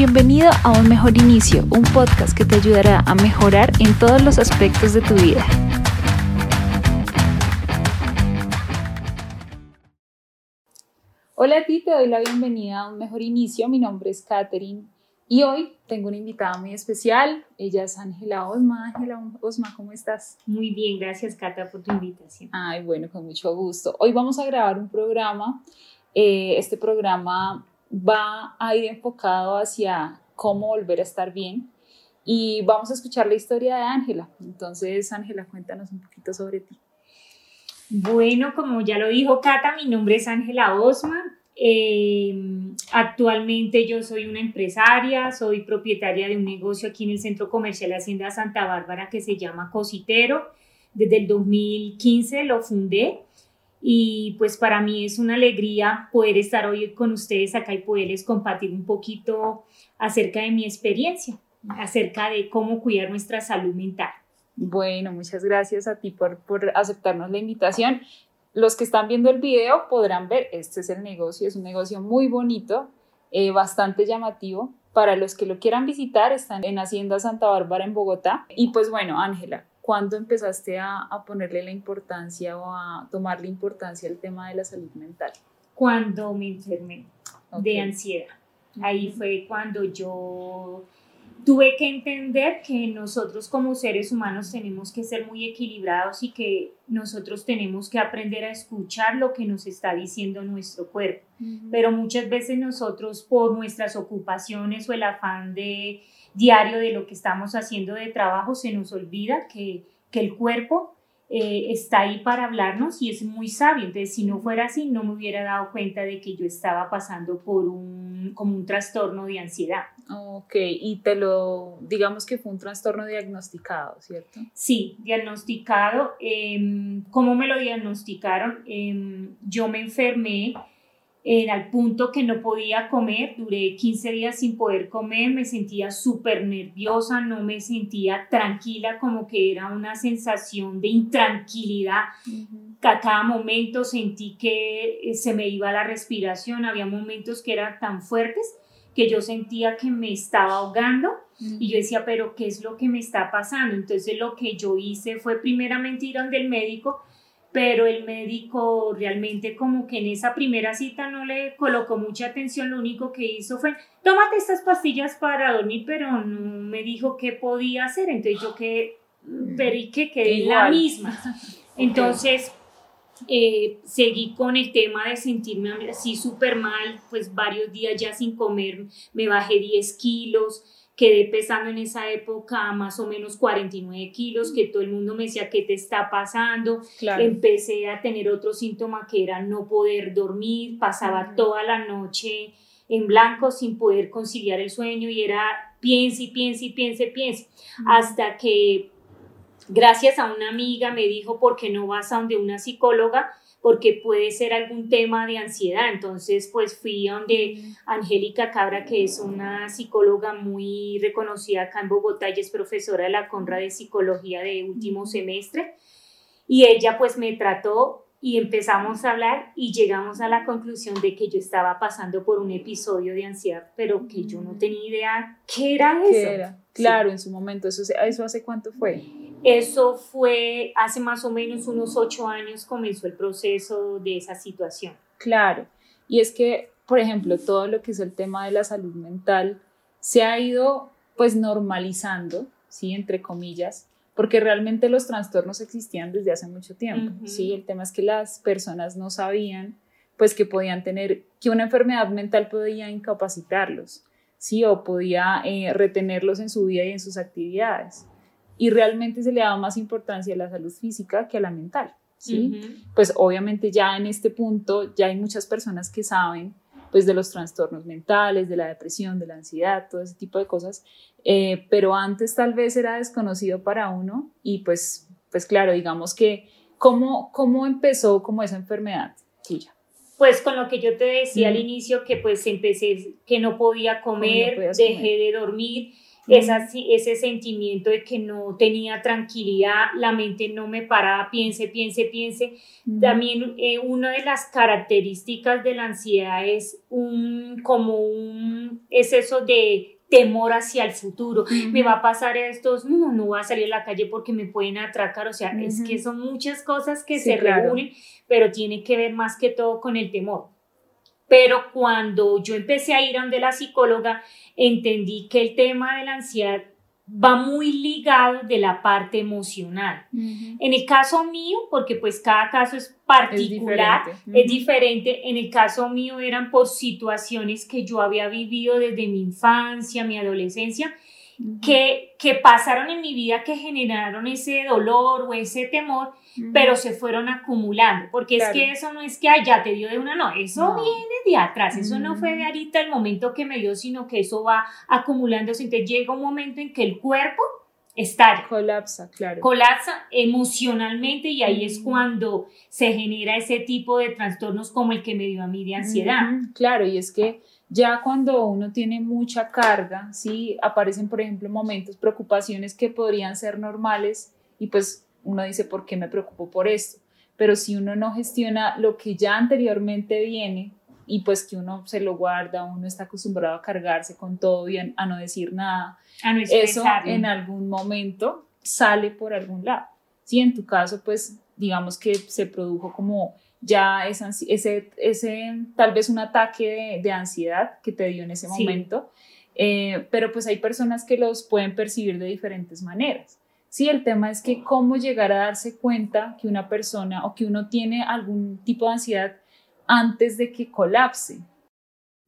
Bienvenido a Un Mejor Inicio, un podcast que te ayudará a mejorar en todos los aspectos de tu vida. Hola a ti, te doy la bienvenida a Un Mejor Inicio. Mi nombre es Katherine y hoy tengo una invitada muy especial. Ella es Ángela Osma. Ángela Osma, ¿cómo estás? Muy bien, gracias Cata por tu invitación. Ay, bueno, con mucho gusto. Hoy vamos a grabar un programa. Eh, este programa va a ir enfocado hacia cómo volver a estar bien y vamos a escuchar la historia de Ángela. Entonces, Ángela, cuéntanos un poquito sobre ti. Bueno, como ya lo dijo Cata, mi nombre es Ángela Osma. Eh, actualmente yo soy una empresaria, soy propietaria de un negocio aquí en el Centro Comercial Hacienda Santa Bárbara que se llama Cositero. Desde el 2015 lo fundé y pues para mí es una alegría poder estar hoy con ustedes acá y poderles compartir un poquito acerca de mi experiencia, acerca de cómo cuidar nuestra salud mental. Bueno, muchas gracias a ti por, por aceptarnos la invitación los que están viendo el video podrán ver, este es el negocio, es un negocio muy bonito, eh, bastante llamativo. Para los que lo quieran visitar, están en Hacienda Santa Bárbara en Bogotá. Y pues bueno, Ángela, ¿cuándo empezaste a, ponerle la importancia o a tomarle importancia al tema de la salud mental? Cuando me enfermé de ansiedad. Ahí fue cuando yo tuve que entender que nosotros como seres humanos tenemos que ser muy equilibrados y que nosotros tenemos que aprender a escuchar lo que nos está diciendo nuestro cuerpo. Pero muchas veces nosotros por nuestras ocupaciones o el afán de diario de lo que estamos haciendo de trabajo se nos olvida que, que el cuerpo eh, está ahí para hablarnos y es muy sabio. Entonces, si no fuera así, no me hubiera dado cuenta de que yo estaba pasando por un, como un trastorno de ansiedad. Ok, y te lo, digamos que fue un trastorno diagnosticado, ¿cierto? Sí, diagnosticado. Eh, ¿Cómo me lo diagnosticaron? Em, yo me enfermé era al punto que no podía comer, duré 15 días sin poder comer, me sentía súper nerviosa, no me sentía tranquila, como que era una sensación de intranquilidad. A cada momento sentí que eh, se me iba la respiración, había momentos que eran tan fuertes que yo sentía que me estaba ahogando y yo decía, pero ¿qué es lo que me está pasando? Entonces lo que yo hice fue primeramente ir donde el médico pero el médico realmente como que en esa primera cita no le colocó mucha atención, lo único que hizo fue, tómate estas pastillas para dormir, pero no me dijo qué podía hacer, entonces yo que, pero y que quedé la misma. Entonces, eh, seguí con el tema de sentirme así súper mal, pues varios días ya sin comer, me bajé 10 kilos, quedé pesando en esa época más o menos 49 kilos, que todo el mundo me decía, ¿qué te está pasando? Empecé a tener otro síntoma que era no poder dormir, pasaba toda la noche en blanco sin poder conciliar el sueño y era piense y piense y piense, piense, hasta que gracias a una amiga me dijo, ¿por qué no vas a donde una psicóloga? porque puede ser algún tema de ansiedad. Entonces, pues fui donde Angélica Cabra, que es una psicóloga muy reconocida acá en Bogotá, y es profesora de la Conra de Psicología de último semestre, y ella pues me trató y empezamos a hablar y llegamos a la conclusión de que yo estaba pasando por un episodio de ansiedad, pero que yo no tenía idea qué era eso. Era? Claro, en su momento, ¿eso, ¿eso hace cuánto fue? Eso fue hace más o menos unos ocho años comenzó el proceso de esa situación. Claro, y es que, por ejemplo, todo lo que es el tema de la salud mental se ha ido pues normalizando, ¿sí? Entre comillas, porque realmente los trastornos existían desde hace mucho tiempo, ¿sí? El tema es que las personas no sabían pues que podían tener, que una enfermedad mental podía incapacitarlos, ¿sí? O podía eh, retenerlos en su vida y en sus actividades y realmente se le daba más importancia a la salud física que a la mental, ¿sí? Pues obviamente ya en este punto ya hay muchas personas que saben pues de los trastornos mentales, de la depresión, de la ansiedad, todo ese tipo de cosas, eh, pero antes tal vez era desconocido para uno y pues, pues claro, digamos que, ¿cómo, cómo empezó como esa enfermedad tuya? Pues con lo que yo te decía al inicio, que pues empecé, que no podía comer, dejé de dormir, ese sentimiento de que no tenía tranquilidad, la mente no me paraba, piense, piense, piense. También eh, una de las características de la ansiedad es un, como un, es eso de temor hacia el futuro, me va a pasar esto, no, no voy a salir a la calle porque me pueden atracar, o sea, es que son muchas cosas que se reúnen, pero tiene que ver más que todo con el temor. Pero cuando yo empecé a ir a donde la psicóloga, entendí que el tema de la ansiedad va muy ligado de la parte emocional. En el caso mío, porque pues cada caso es particular, es diferente. En el caso mío eran por situaciones que yo había vivido desde mi infancia, mi adolescencia, que, que pasaron en mi vida que generaron ese dolor o ese temor, pero se fueron acumulando, porque es que eso no es que ya te dio de una, no, eso viene de atrás, eso no fue de ahorita el momento que me dio, sino que eso va acumulándose, entonces llega un momento en que el cuerpo estalla. Colapsa, claro. Colapsa emocionalmente y ahí es cuando se genera ese tipo de trastornos como el que me dio a mí de ansiedad. Claro, y es que ya cuando uno tiene mucha carga, sí, aparecen, por ejemplo, momentos, preocupaciones que podrían ser normales y pues uno dice, ¿por qué me preocupo por esto? Pero si uno no gestiona lo que ya anteriormente viene y pues que uno se lo guarda, uno está acostumbrado a cargarse con todo y a, no decir nada, eso en algún momento sale por algún lado. Sí, en tu caso, pues digamos que se produjo como ya ese, ese, tal vez un ataque de, ansiedad que te dio en ese momento, eh, pero pues hay personas que los pueden percibir de diferentes maneras. Sí, el tema es que cómo llegar a darse cuenta que una persona o que uno tiene algún tipo de ansiedad antes de que colapse.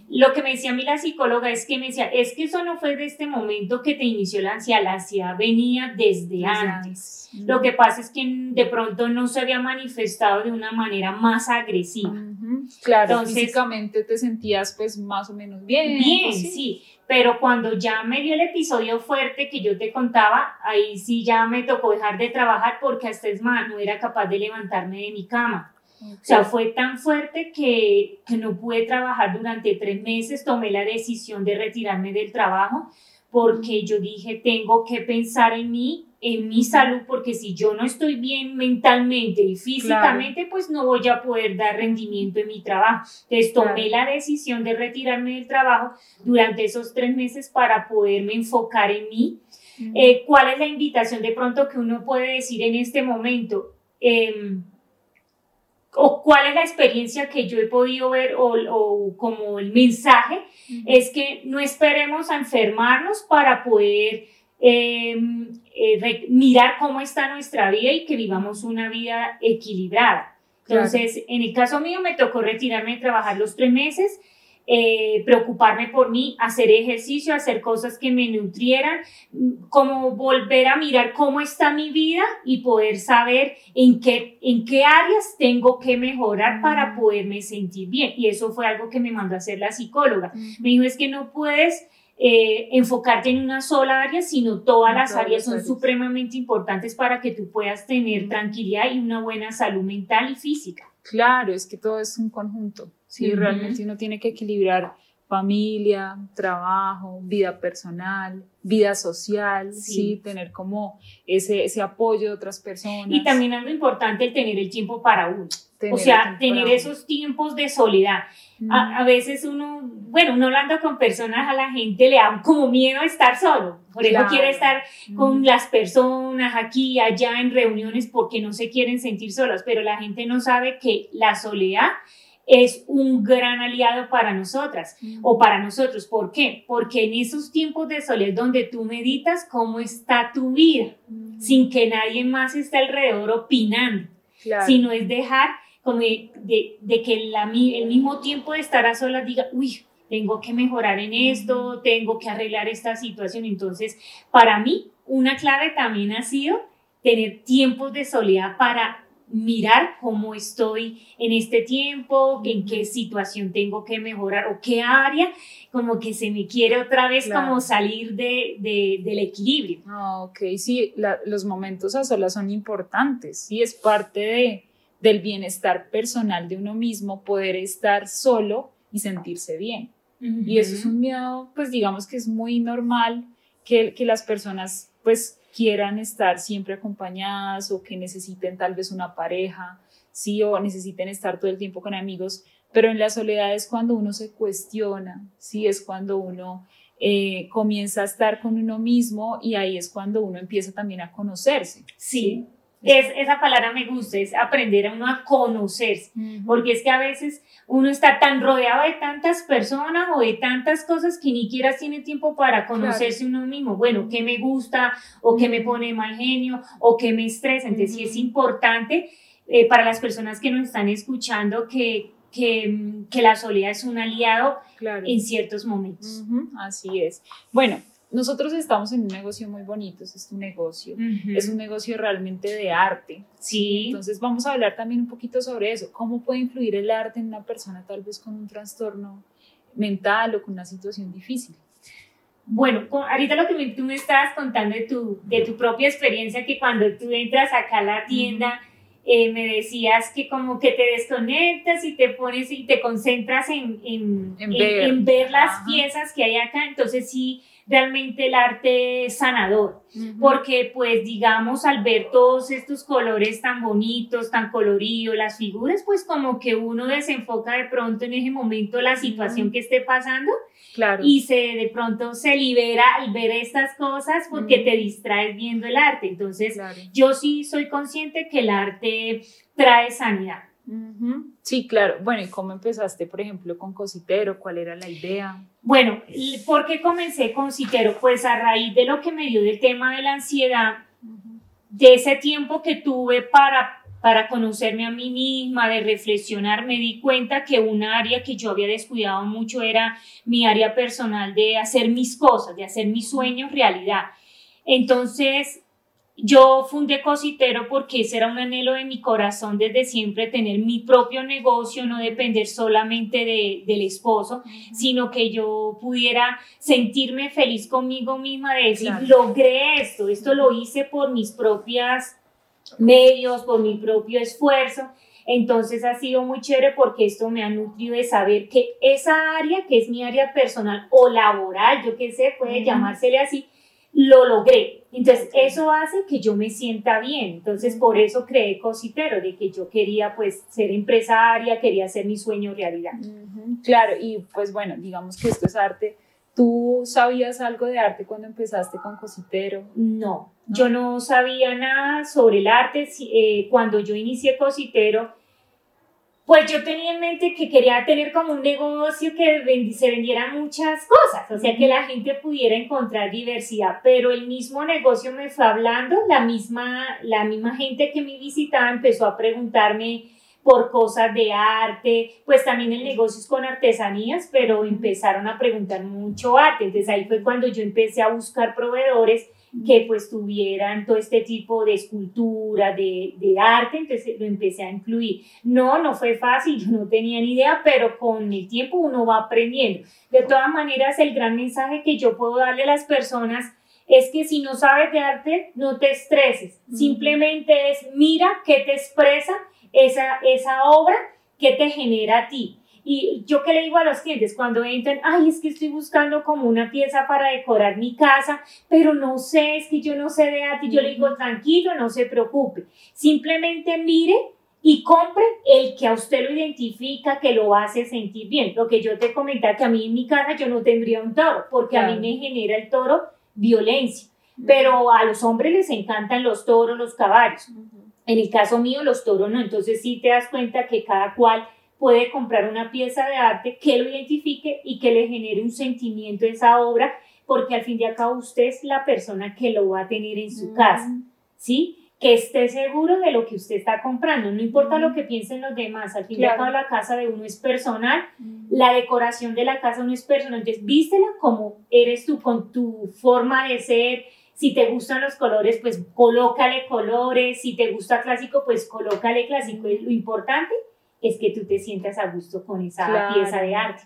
Lo que me decía a mí la psicóloga es que me decía, es que eso no fue de este momento que te inició la ansiedad, la ansiedad venía desde, antes. Lo que pasa es que de pronto no se había manifestado de una manera más agresiva. Claro, Entonces, físicamente te sentías pues más o menos bien. Bien, sí, pero cuando ya me dio el episodio fuerte que yo te contaba, ahí sí ya me tocó dejar de trabajar porque hasta es más, no era capaz de levantarme de mi cama. O sea, fue tan fuerte que, que no pude trabajar durante tres meses, tomé la decisión de retirarme del trabajo porque yo dije, tengo que pensar en mí, en mi salud, porque si yo no estoy bien mentalmente y físicamente, pues no voy a poder dar rendimiento en mi trabajo. Entonces tomé la decisión de retirarme del trabajo durante esos tres meses para poderme enfocar en mí. Eh, ¿Cuál es la invitación de pronto que uno puede decir en este momento? Eh, o cuál es la experiencia que yo he podido ver o, como el mensaje es que no esperemos a enfermarnos para poder em, eh, mirar cómo está nuestra vida y que vivamos una vida equilibrada. Entonces, en el caso mío me tocó retirarme de trabajar los tres meses eh, preocuparme por mí, hacer ejercicio, hacer cosas que me nutrieran, como volver a mirar cómo está mi vida y poder saber en qué, en qué áreas tengo que mejorar para poderme sentir bien. Y eso fue algo que me mandó a hacer la psicóloga. Me dijo, es que no puedes eh, enfocarte en una sola área, sino todas las áreas son supremamente importantes para que tú puedas tener tranquilidad y una buena salud mental y física. Claro, es que todo es un conjunto. Sí, realmente uno tiene que equilibrar familia, trabajo, vida personal, vida social, sí, tener como ese, ese apoyo de otras personas. Y también algo importante, el tener el tiempo para uno. o sea, tener esos tiempos de soledad. A, veces uno, bueno, uno hablando con personas, a la gente le da como miedo estar solo. Por eso quiere estar con las personas aquí, allá, en reuniones, porque no se quieren sentir solas. Pero la gente no sabe que la soledad es un gran aliado para nosotras o para nosotros. ¿Por qué? Porque en esos tiempos de soledad donde tú meditas cómo está tu vida, sin que nadie más esté alrededor opinando, sino es dejar como de, que el mismo tiempo de estar a solas diga, uy, tengo que mejorar en esto, tengo que arreglar esta situación. Entonces, para mí, una clave también ha sido tener tiempos de soledad para mirar cómo estoy en este tiempo, en qué situación tengo que mejorar o qué área, como que se me quiere otra vez como salir de, del equilibrio. Ah, ok, sí, los momentos a solas son importantes, sí, es parte de, del bienestar personal de uno mismo, poder estar solo y sentirse bien. Y eso es un miedo, pues digamos que es muy normal que, que las personas pues quieran estar siempre acompañadas o que necesiten tal vez una pareja, sí, o necesiten estar todo el tiempo con amigos, pero en la soledad es cuando uno se cuestiona, sí, es cuando uno eh, comienza a estar con uno mismo y ahí es cuando uno empieza también a conocerse. Sí. Es, esa palabra me gusta, es aprender a uno a conocerse, porque es que a veces uno está tan rodeado de tantas personas o de tantas cosas que ni siquiera tiene tiempo para conocerse uno mismo. Bueno, ¿qué me gusta o qué me pone mal genio o qué me estresa? Entonces sí es importante eh, para las personas que nos están escuchando que, que, que la soledad es un aliado en ciertos momentos. así es. Bueno, nosotros estamos en un negocio muy bonito, es un negocio, es un negocio realmente de arte. Sí. Entonces vamos a hablar también un poquito sobre eso, cómo puede influir el arte en una persona tal vez con un trastorno mental o con una situación difícil. Bueno, ahorita lo que tú me estabas contando de tu, de tu propia experiencia, que cuando tú entras acá a la tienda, eh, me decías que como que te desconectas y te pones y te concentras en, en, en, ver. las piezas que hay acá, entonces sí realmente el arte sanador, porque pues digamos al ver todos estos colores tan bonitos, tan coloridos, las figuras, pues como que uno desenfoca de pronto en ese momento la situación que esté pasando claro. y se de pronto se libera al ver estas cosas porque te distraes viendo el arte. Entonces yo sí soy consciente que el arte trae sanidad. Sí, claro. Bueno, ¿y cómo empezaste, por ejemplo, con Cositero? ¿Cuál era la idea? Bueno, ¿por qué comencé con Citero? Pues a raíz de lo que me dio del tema de la ansiedad, de ese tiempo que tuve para, para conocerme a mí misma, de reflexionar, me di cuenta que un área que yo había descuidado mucho era mi área personal de hacer mis cosas, de hacer mis sueños realidad. Entonces, yo fundé Cositero porque ese era un anhelo de mi corazón desde siempre, tener mi propio negocio, no depender solamente de, del esposo, sino que yo pudiera sentirme feliz conmigo misma de decir, logré esto, esto lo hice por mis propios medios, por mi propio esfuerzo. Entonces ha sido muy chévere porque esto me ha nutrido de saber que esa área, que es mi área personal o laboral, yo qué sé, puede llamársele así, lo logré. Entonces, eso hace que yo me sienta bien. Entonces, por eso creé Cositero, de que yo quería pues ser empresaria, quería hacer mi sueño realidad. Claro, y pues bueno, digamos que esto es arte. ¿Tú sabías algo de arte cuando empezaste con Cositero? No, yo no sabía nada sobre el arte. Eh, cuando yo inicié Cositero, pues yo tenía en mente que quería tener como un negocio que se vendieran muchas cosas, o sea, que la gente pudiera encontrar diversidad, pero el mismo negocio me fue hablando, la misma, la misma gente que me visitaba empezó a preguntarme por cosas de arte, pues también el negocio es con artesanías, pero empezaron a preguntar mucho arte, entonces ahí fue cuando yo empecé a buscar proveedores que pues tuvieran todo este tipo de escultura, de, de, arte, entonces lo empecé a incluir. No, no fue fácil, yo no tenía ni idea, pero con el tiempo uno va aprendiendo. De todas maneras, el gran mensaje que yo puedo darle a las personas es que si no sabes de arte, no te estreses, simplemente es mira qué te expresa esa, esa obra que te genera a ti y yo qué le digo a los clientes cuando entran, ay, es que estoy buscando como una pieza para decorar mi casa, pero no sé, es que yo no sé de arte. Yo le digo, tranquilo, no se preocupe. Simplemente mire y compre el que a usted lo identifica, que lo hace sentir bien. Lo que yo te comentaba, que a mí en mi casa yo no tendría un toro, porque a mí me genera el toro violencia. Pero a los hombres les encantan los toros, los caballos. En el caso mío, los toros no. Entonces sí te das cuenta que cada cual puede comprar una pieza de arte que lo identifique y que le genere un sentimiento a esa obra, porque al fin y al cabo usted es la persona que lo va a tener en su casa, ¿sí? Que esté seguro de lo que usted está comprando, no importa lo que piensen los demás, al fin y al cabo la casa de uno es personal, la decoración de la casa uno es personal, entonces vístela como eres tú, con tu forma de ser, si te gustan los colores, pues colócale colores. Si te gusta clásico, pues colócale clásico. Lo importante es que tú te sientas a gusto con esa pieza de arte.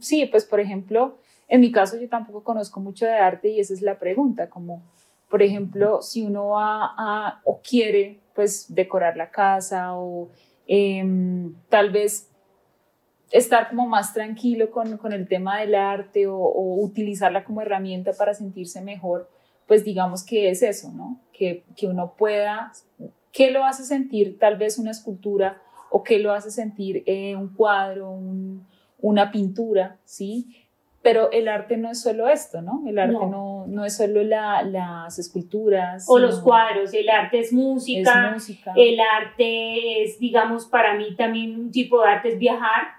Sí, pues por ejemplo, en mi caso yo tampoco conozco mucho de arte y esa es la pregunta, como por ejemplo, si uno va a o quiere pues decorar la casa o em, tal vez estar como más tranquilo con, con el tema del arte o, o, utilizarla como herramienta para sentirse mejor, pues digamos que es eso, ¿no? Que, que uno pueda, ¿qué lo hace sentir tal vez una escultura o qué lo hace sentir eh, un cuadro, un, una pintura, ¿sí? Pero el arte no es solo esto, ¿no? El arte no, no, es solo la, las esculturas. O los cuadros, el arte es música, música, el arte es, digamos, para mí también un tipo de arte es viajar,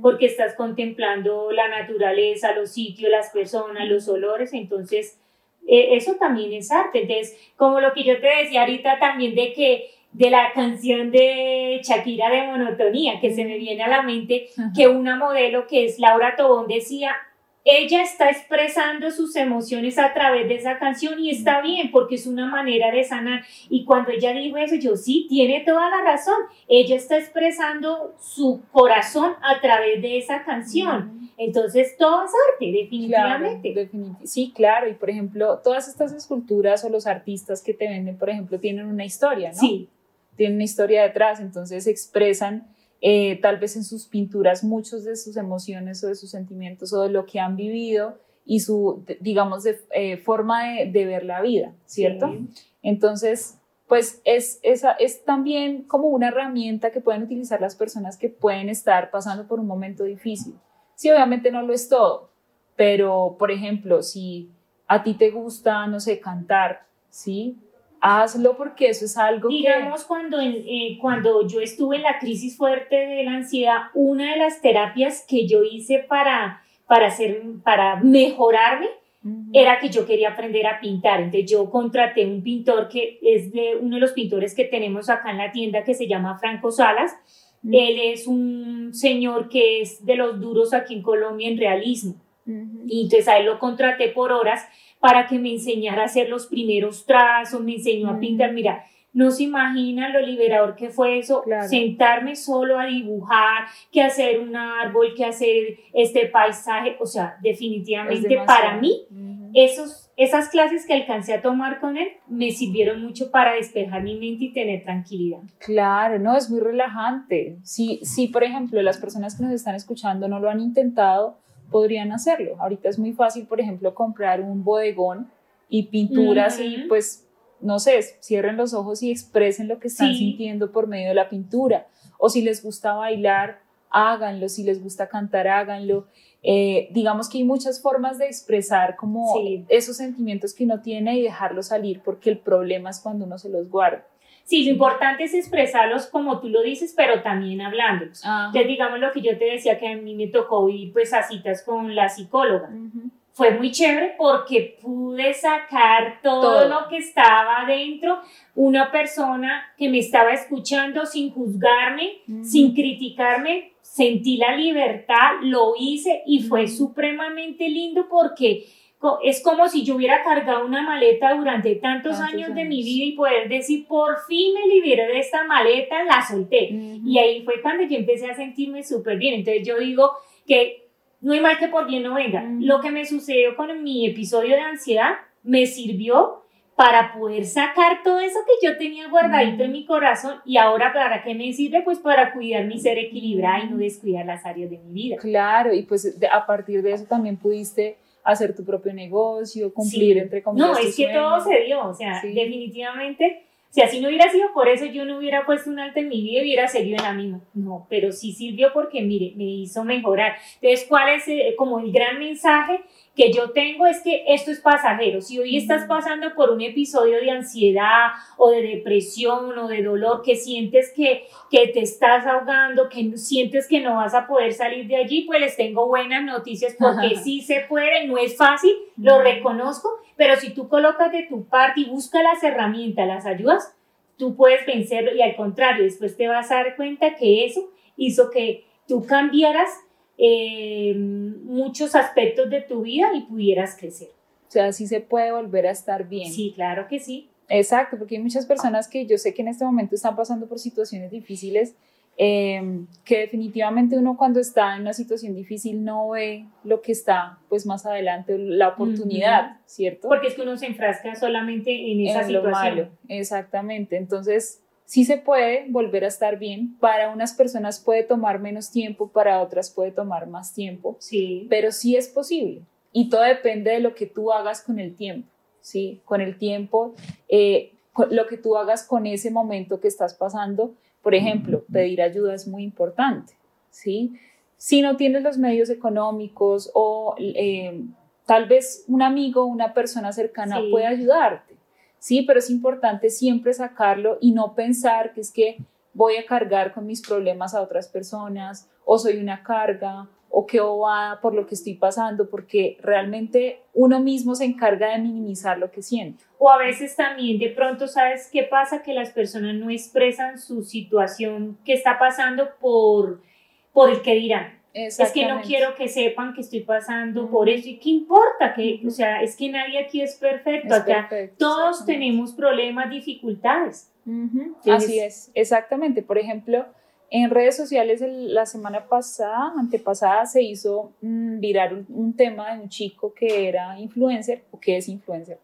porque estás contemplando la naturaleza, los sitios, las personas, los olores, entonces e, eso también es arte. Entonces, como lo que yo te decía ahorita también de que de la canción de Shakira de Monotonía, que se me viene a la mente, que una modelo que es Laura Tobón decía, ella está expresando sus emociones a través de esa canción y está bien porque es una manera de sanar. Y cuando ella dijo eso, yo sí, tiene toda la razón. Ella está expresando su corazón a través de esa canción. Entonces, todo es arte, definitivamente. sí, claro. Y por ejemplo, todas estas esculturas o los artistas que te venden, por ejemplo, tienen una historia, ¿no? Sí. Tienen una historia detrás, entonces expresan eh, tal vez en sus pinturas muchos de sus emociones o de sus sentimientos o de lo que han vivido y su, digamos, de, eh, forma de, ver la vida, ¿cierto? Entonces, pues es, esa, es también como una herramienta que pueden utilizar las personas que pueden estar pasando por un momento difícil. Sí, obviamente no lo es todo, pero, por ejemplo, si a ti te gusta, no sé, cantar, ¿sí? Hazlo porque eso es algo Digamos, cuando, eh, cuando yo estuve en la crisis fuerte de la ansiedad, una de las terapias que yo hice para, para, hacer, para mejorarme era que yo quería aprender a pintar. Entonces yo contraté un pintor que es de uno de los pintores que tenemos acá en la tienda que se llama Franco Salas. Él es un señor que es de los duros aquí en Colombia en realismo. Y entonces a él lo contraté por horas para que me enseñara a hacer los primeros trazos, me enseñó a pintar, mm. mira, no se imaginan lo liberador que fue eso, sentarme solo a dibujar, que hacer un árbol, que hacer este paisaje, o sea, definitivamente para mí, esos, esas clases que alcancé a tomar con él me sirvieron mucho para despejar mi mente y tener tranquilidad. Claro, no, es muy relajante. Si, si por ejemplo, las personas que nos están escuchando no lo han intentado, podrían hacerlo. Ahorita es muy fácil, por ejemplo, comprar un bodegón y pinturas y pues, no sé, cierren los ojos y expresen lo que están sintiendo por medio de la pintura. O si les gusta bailar, háganlo. Si les gusta cantar, háganlo. Eh, digamos que hay muchas formas de expresar como esos sentimientos que uno tiene y dejarlos salir porque el problema es cuando uno se los guarda. Sí, lo importante es expresarlos como tú lo dices, pero también hablándolos. Entonces, digamos lo que yo te decía que a mí me tocó ir pues a citas con la psicóloga. Fue muy chévere porque pude sacar todo, lo que estaba dentro, una persona que me estaba escuchando sin juzgarme, sin criticarme, sentí la libertad, lo hice y fue supremamente lindo porque es como si yo hubiera cargado una maleta durante tantos, años, de mi vida y poder decir, por fin me liberé de esta maleta, la solté. Y ahí fue cuando yo empecé a sentirme súper bien. Entonces yo digo que no hay mal que por bien no venga. Lo que me sucedió con mi episodio de ansiedad me sirvió para poder sacar todo eso que yo tenía guardadito en mi corazón y ahora para qué me sirve pues para cuidar mi ser equilibrado y no descuidar las áreas de mi vida. Claro, y pues a partir de eso también pudiste hacer tu propio negocio, cumplir entre comillas. No, es que todo se dio, o sea, definitivamente, si así no hubiera sido por eso, yo no hubiera puesto un alto en mi vida y hubiera seguido en la misma. No, pero sí sirvió porque, mire, me hizo mejorar. Entonces, ¿cuál es eh, como el gran mensaje? Que yo tengo es que esto es pasajero. Si hoy estás pasando por un episodio de ansiedad o de depresión o de dolor, que sientes que, que te estás ahogando, que sientes que no vas a poder salir de allí, pues les tengo buenas noticias porque sí se puede, no es fácil, lo reconozco, pero si tú colocas de tu parte y buscas las herramientas, las ayudas, tú puedes vencerlo. Y al contrario, después te vas a dar cuenta que eso hizo que tú cambiaras eh, muchos aspectos de tu vida y pudieras crecer. O sea, sí se puede volver a estar bien. Sí, claro que sí. Exacto, porque hay muchas personas que yo sé que en este momento están pasando por situaciones difíciles, em, que definitivamente uno cuando está en una situación difícil no ve lo que está pues más adelante, la oportunidad, ¿cierto? Porque es que uno se enfrasca solamente en esa situación. Lo malo, exactamente. Entonces, sí se puede volver a estar bien. Para unas personas puede tomar menos tiempo, para otras puede tomar más tiempo, Sí. pero sí es posible. Y todo depende de lo que tú hagas con el tiempo, ¿sí? Con el tiempo, eh, con lo que tú hagas con ese momento que estás pasando. Por ejemplo, pedir ayuda es muy importante, ¿sí? Si no tienes los medios económicos o eh, tal vez un amigo, una persona cercana Sí. puede ayudarte, ¿sí? Pero es importante siempre sacarlo y no pensar que es que voy a cargar con mis problemas a otras personas o soy una carga o qué bobada por lo que estoy pasando, porque realmente uno mismo se encarga de minimizar lo que siente. O a veces también de pronto, ¿sabes qué pasa? Que las personas no expresan su situación que está pasando por, por el que dirán. Es que no quiero que sepan que estoy pasando por eso. ¿Y qué importa? Que. O sea, es que nadie aquí es perfecto. Es Acá perfecto, todos tenemos problemas, dificultades. Entonces- Así es, exactamente. Por ejemplo, en redes sociales el- la semana pasada, antepasada, se hizo mm, viral un, un tema de un chico que era influencer, o que es influencer,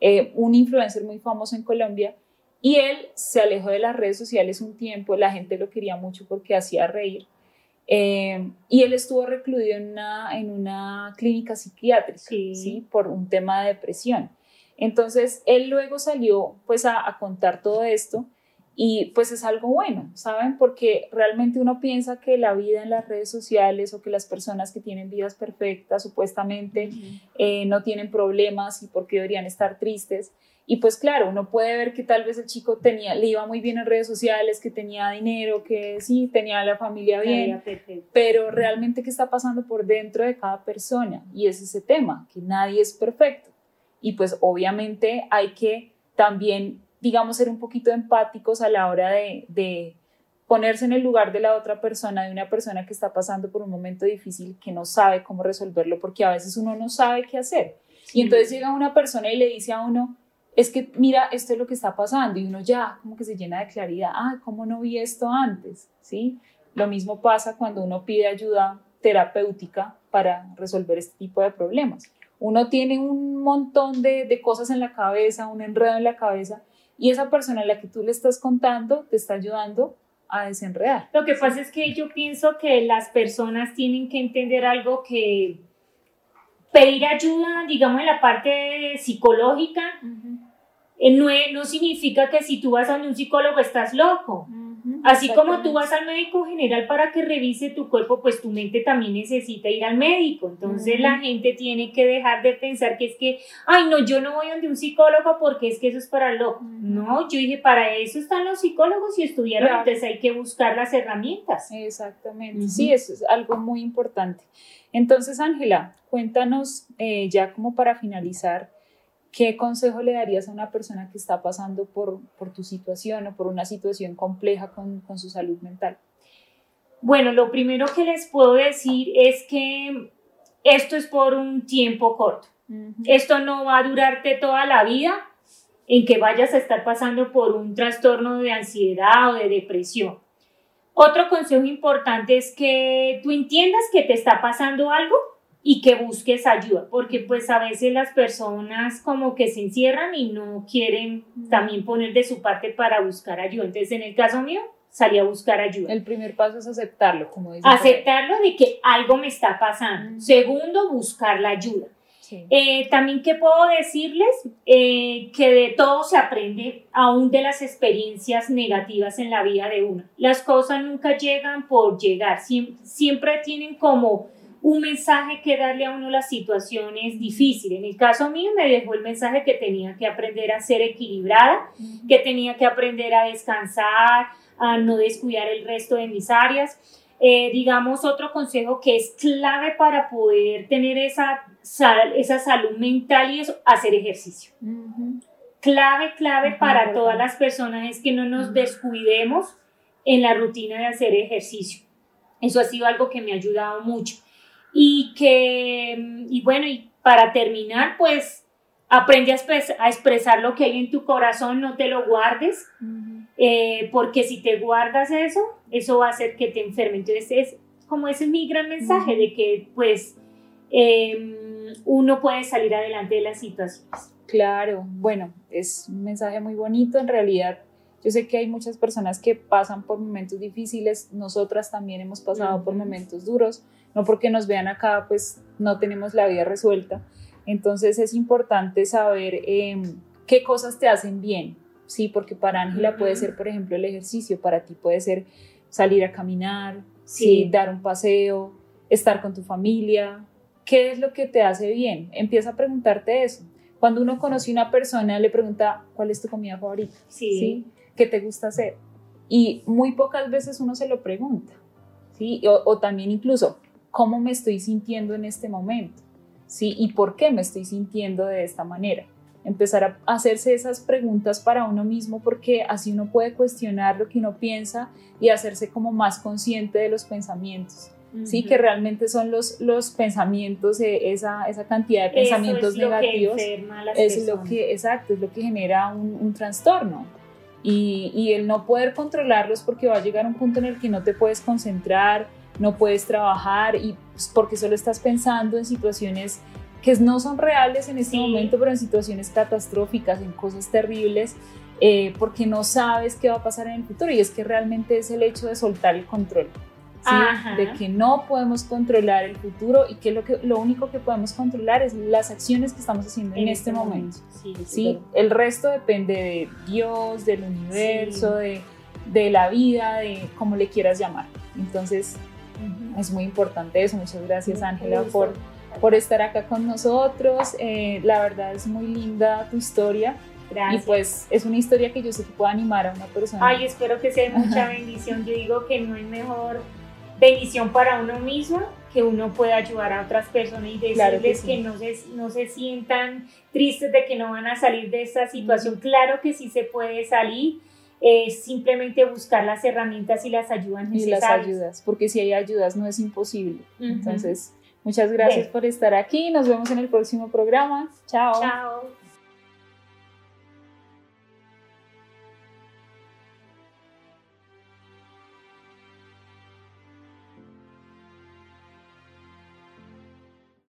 eh, un influencer muy famoso en Colombia, y él se alejó de las redes sociales un tiempo, la gente lo quería mucho porque hacía reír, eh, y él estuvo recluido en una, en una clínica psiquiátrica, Sí. ¿sí? Por un tema de depresión. Entonces, él luego salió pues a, a contar todo esto y pues es algo bueno, ¿saben? Porque realmente uno piensa que la vida en las redes sociales o que las personas que tienen vidas perfectas supuestamente eh, no tienen problemas y por qué deberían estar tristes. Y pues claro, uno puede ver que tal vez el chico tenía, le iba muy bien en redes sociales, que tenía dinero, que sí, tenía la familia bien, pero realmente qué está pasando por dentro de cada persona y es ese tema, que nadie es perfecto. Y pues obviamente hay que también, digamos, ser un poquito empáticos a la hora de, de ponerse en el lugar de la otra persona, de una persona que está pasando por un momento difícil, que no sabe cómo resolverlo, porque a veces uno no sabe qué hacer. Y entonces llega una persona y le dice a uno, es que mira, esto es lo que está pasando, y uno ya como que se llena de claridad, ah, ¿cómo no vi esto antes? ¿Sí? Lo mismo pasa cuando uno pide ayuda terapéutica para resolver este tipo de problemas. Uno tiene un montón de, de cosas en la cabeza, un enredo en la cabeza, y esa persona a la que tú le estás contando te está ayudando a desenredar. Lo que pasa es que yo pienso que las personas tienen que entender algo que pedir ayuda, digamos, en la parte psicológica, eh, no, no significa que si tú vas a un psicólogo estás loco. Así como tú vas al médico general para que revise tu cuerpo, pues tu mente también necesita ir al médico. Entonces la gente tiene que dejar de pensar que es que, ay, no, yo no voy donde un psicólogo porque es que eso es para loco. No, yo dije, para eso están los psicólogos y estudiaron, Claro. entonces hay que buscar las herramientas. Exactamente, sí, eso es algo muy importante. Entonces, Ángela, cuéntanos eh, ya como para finalizar, ¿qué consejo le darías a una persona que está pasando por, por tu situación o por una situación compleja con, con su salud mental? Bueno, lo primero que les puedo decir es que esto es por un tiempo corto. Esto no va a durarte toda la vida en que vayas a estar pasando por un trastorno de ansiedad o de depresión. Otro consejo importante es que tú entiendas que te está pasando algo y que busques ayuda, porque pues a veces las personas como que se encierran y no quieren también poner de su parte para buscar ayuda. Entonces, en el caso mío, salí a buscar ayuda. El primer paso es aceptarlo, como ahí. Aceptarlo de que algo me está pasando. Mm. Segundo, buscar la ayuda. Sí. Eh, también que puedo decirles Eh, que de todo se aprende, aún de las experiencias negativas en la vida de uno. Las cosas nunca llegan por llegar, Siem- siempre tienen como un mensaje que darle a uno las situaciones difíciles. En el caso mío me dejó el mensaje que tenía que aprender a ser equilibrada, que tenía que aprender a descansar, a no descuidar el resto de mis áreas. Eh, digamos, otro consejo que es clave para poder tener esa, esa salud mental y eso, hacer ejercicio. Clave, clave para todas las personas es que no nos descuidemos en la rutina de hacer ejercicio. Eso ha sido algo que me ha ayudado mucho. Y que, y bueno, y para terminar, pues aprende a, expres- a expresar lo que hay en tu corazón, no te lo guardes, eh, porque si te guardas eso, eso va a hacer que te enferme. Entonces, es como ese es mi gran mensaje de que, pues, eh, uno puede salir adelante de las situaciones. Claro, bueno, es un mensaje muy bonito. En realidad, Yo sé que hay muchas personas que pasan por momentos difíciles, nosotras también hemos pasado por momentos duros, no porque nos vean acá, pues no tenemos la vida resuelta. Entonces es importante saber em, qué cosas te hacen bien, ¿sí? Porque para Ángela puede ser, por ejemplo, el ejercicio, para ti puede ser salir a caminar, sí. dar un paseo, estar con tu familia. ¿Qué es lo que te hace bien? Empieza a preguntarte eso. Cuando uno conoce a una persona, le pregunta, ¿cuál es tu comida favorita? Sí. ¿Qué te gusta hacer? Y muy pocas veces uno se lo pregunta. ¿sí? O, o también incluso, ¿cómo me estoy sintiendo en este momento? ¿Sí? ¿Y por qué me estoy sintiendo de esta manera? empezar a hacerse esas preguntas para uno mismo porque así uno puede cuestionar lo que uno piensa y hacerse como más consciente de los pensamientos. Sí, que realmente son los, los pensamientos, eh, esa, esa cantidad de pensamientos negativos. es lo que, exacto, es lo que genera un, un trastorno. Y, y, el no poder controlarlos porque va a llegar un punto en el que no te puedes concentrar, no puedes trabajar y pues, porque solo estás pensando en situaciones que no son reales en este momento, pero en situaciones catastróficas, en cosas terribles, eh, porque no sabes qué va a pasar en el futuro. Y es que realmente es el hecho de soltar el control. de que no podemos controlar el futuro y que lo, que lo único que podemos controlar es las acciones que estamos haciendo en, este, este, momento. Sí, El resto depende de Dios, del universo, de, de, la vida, de cómo le quieras llamar. Entonces, es muy importante eso. Muchas gracias, Ángela, por por estar acá con nosotros. Eh, la verdad es muy linda tu historia. Gracias. Y pues es una historia que yo sé que puede animar a una persona. Ay, espero que sea mucha bendición. Yo digo que no hay mejor bendición para uno mismo que uno pueda ayudar a otras personas y decirles que, no, se, no se sientan tristes de que no van a salir de esta situación. Claro que sí se puede salir, es simplemente buscar las herramientas y las ayudas necesarias. Y las ayudas, porque si hay ayudas no es imposible. Entonces, Muchas gracias por estar aquí. Nos vemos en el próximo programa. Chao. Chao.